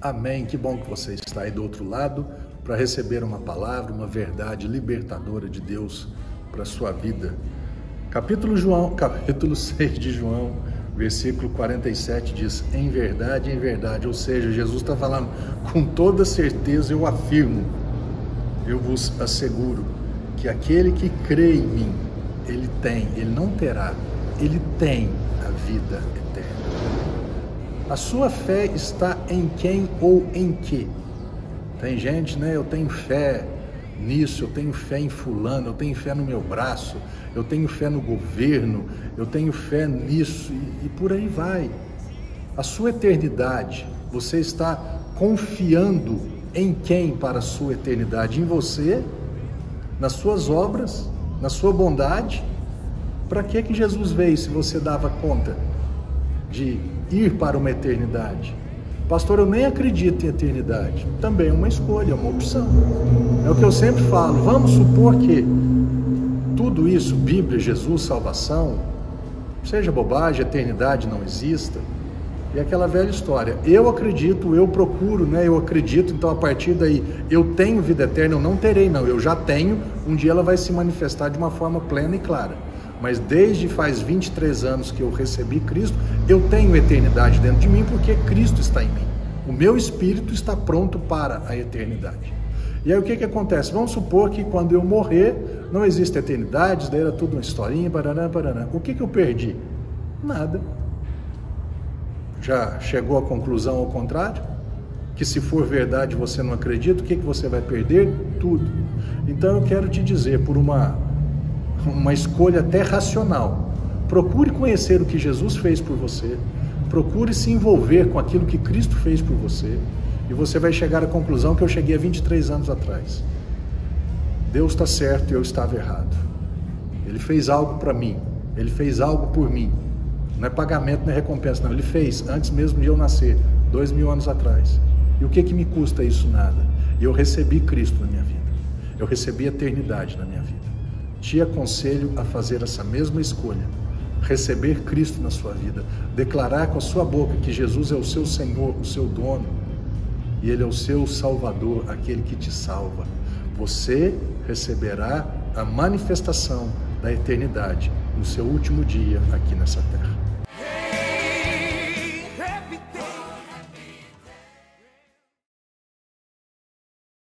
Amém. Que bom que você está aí do outro lado para receber uma palavra, uma verdade libertadora de Deus para a sua vida. Capítulo João, capítulo 6 de João, versículo 47 diz: "Em verdade, em verdade", ou seja, Jesus está falando com toda certeza, eu afirmo, eu vos asseguro que aquele que crê em mim, ele tem, ele não terá, ele tem a vida a sua fé está em quem ou em que? Tem gente, né? Eu tenho fé nisso, eu tenho fé em fulano, eu tenho fé no meu braço, eu tenho fé no governo, eu tenho fé nisso e, e por aí vai. A sua eternidade, você está confiando em quem para a sua eternidade? Em você, nas suas obras, na sua bondade? Para que que Jesus veio se você dava conta de ir para uma eternidade. Pastor, eu nem acredito em eternidade. Também é uma escolha, é uma opção. É o que eu sempre falo. Vamos supor que tudo isso, Bíblia, Jesus, salvação, seja bobagem, eternidade não exista. E aquela velha história. Eu acredito, eu procuro, né? Eu acredito, então a partir daí eu tenho vida eterna, eu não terei, não. Eu já tenho, um dia ela vai se manifestar de uma forma plena e clara mas desde faz 23 anos que eu recebi Cristo, eu tenho eternidade dentro de mim porque Cristo está em mim. O meu espírito está pronto para a eternidade. E aí o que, que acontece? Vamos supor que quando eu morrer, não existe eternidade, daí era tudo uma historinha, barará, barará. O que, que eu perdi? Nada. Já chegou à conclusão ao contrário? Que se for verdade você não acredita, o que, que você vai perder? Tudo. Então eu quero te dizer, por uma uma escolha até racional. Procure conhecer o que Jesus fez por você, procure se envolver com aquilo que Cristo fez por você, e você vai chegar à conclusão que eu cheguei há 23 anos atrás. Deus está certo e eu estava errado. Ele fez algo para mim, ele fez algo por mim. Não é pagamento, não é recompensa, não. Ele fez antes mesmo de eu nascer, dois mil anos atrás. E o que, que me custa isso? Nada. E eu recebi Cristo na minha vida. Eu recebi a eternidade na minha vida te aconselho a fazer essa mesma escolha. Receber Cristo na sua vida, declarar com a sua boca que Jesus é o seu Senhor, o seu dono, e Ele é o seu Salvador, aquele que te salva. Você receberá a manifestação da eternidade no seu último dia aqui nessa terra.